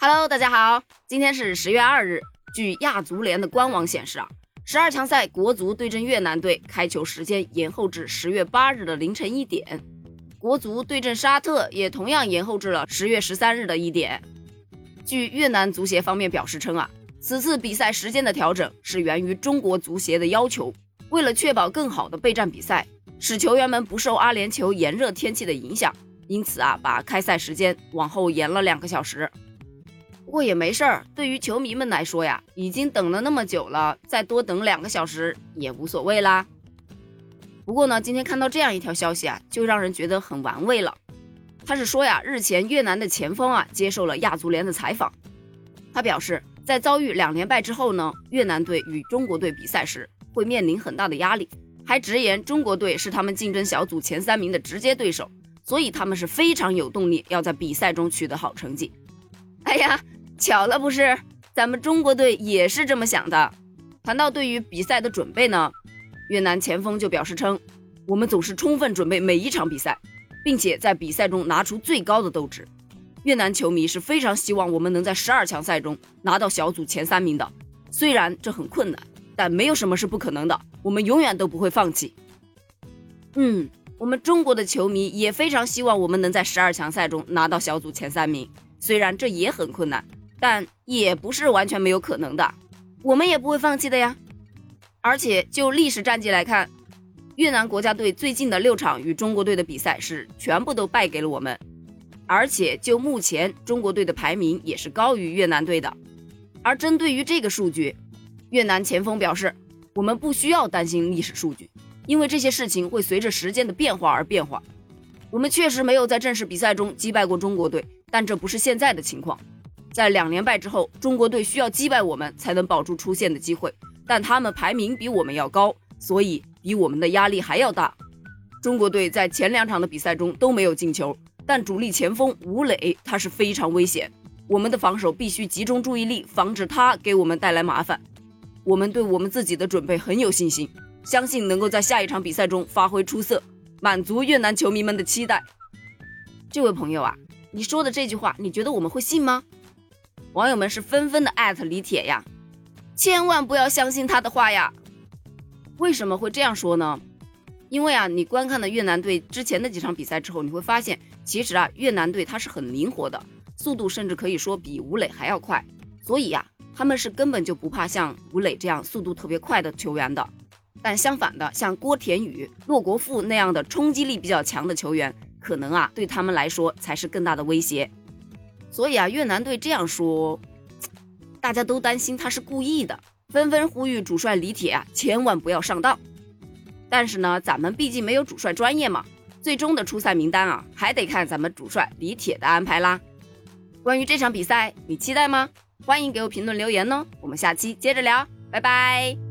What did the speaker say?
Hello，大家好，今天是十月二日。据亚足联的官网显示啊，十二强赛国足对阵越南队开球时间延后至十月八日的凌晨一点，国足对阵沙特也同样延后至了十月十三日的一点。据越南足协方面表示称啊，此次比赛时间的调整是源于中国足协的要求，为了确保更好的备战比赛，使球员们不受阿联酋炎热天气的影响，因此啊，把开赛时间往后延了两个小时。不过也没事儿，对于球迷们来说呀，已经等了那么久了，再多等两个小时也无所谓啦。不过呢，今天看到这样一条消息啊，就让人觉得很玩味了。他是说呀，日前越南的前锋啊接受了亚足联的采访，他表示，在遭遇两连败之后呢，越南队与中国队比赛时会面临很大的压力，还直言中国队是他们竞争小组前三名的直接对手，所以他们是非常有动力要在比赛中取得好成绩。哎呀！巧了不是，咱们中国队也是这么想的。谈到对于比赛的准备呢，越南前锋就表示称，我们总是充分准备每一场比赛，并且在比赛中拿出最高的斗志。越南球迷是非常希望我们能在十二强赛中拿到小组前三名的，虽然这很困难，但没有什么是不可能的。我们永远都不会放弃。嗯，我们中国的球迷也非常希望我们能在十二强赛中拿到小组前三名，虽然这也很困难。但也不是完全没有可能的，我们也不会放弃的呀。而且就历史战绩来看，越南国家队最近的六场与中国队的比赛是全部都败给了我们。而且就目前中国队的排名也是高于越南队的。而针对于这个数据，越南前锋表示，我们不需要担心历史数据，因为这些事情会随着时间的变化而变化。我们确实没有在正式比赛中击败过中国队，但这不是现在的情况。在两连败之后，中国队需要击败我们才能保住出线的机会，但他们排名比我们要高，所以比我们的压力还要大。中国队在前两场的比赛中都没有进球，但主力前锋吴磊他是非常危险，我们的防守必须集中注意力，防止他给我们带来麻烦。我们对我们自己的准备很有信心，相信能够在下一场比赛中发挥出色，满足越南球迷们的期待。这位朋友啊，你说的这句话，你觉得我们会信吗？网友们是纷纷的艾特李铁呀，千万不要相信他的话呀！为什么会这样说呢？因为啊，你观看了越南队之前的几场比赛之后，你会发现，其实啊，越南队他是很灵活的，速度甚至可以说比吴磊还要快。所以呀，他们是根本就不怕像吴磊这样速度特别快的球员的。但相反的，像郭田雨、骆国富那样的冲击力比较强的球员，可能啊，对他们来说才是更大的威胁。所以啊，越南队这样说，大家都担心他是故意的，纷纷呼吁主帅李铁啊，千万不要上当。但是呢，咱们毕竟没有主帅专业嘛，最终的出赛名单啊，还得看咱们主帅李铁的安排啦。关于这场比赛，你期待吗？欢迎给我评论留言哦，我们下期接着聊，拜拜。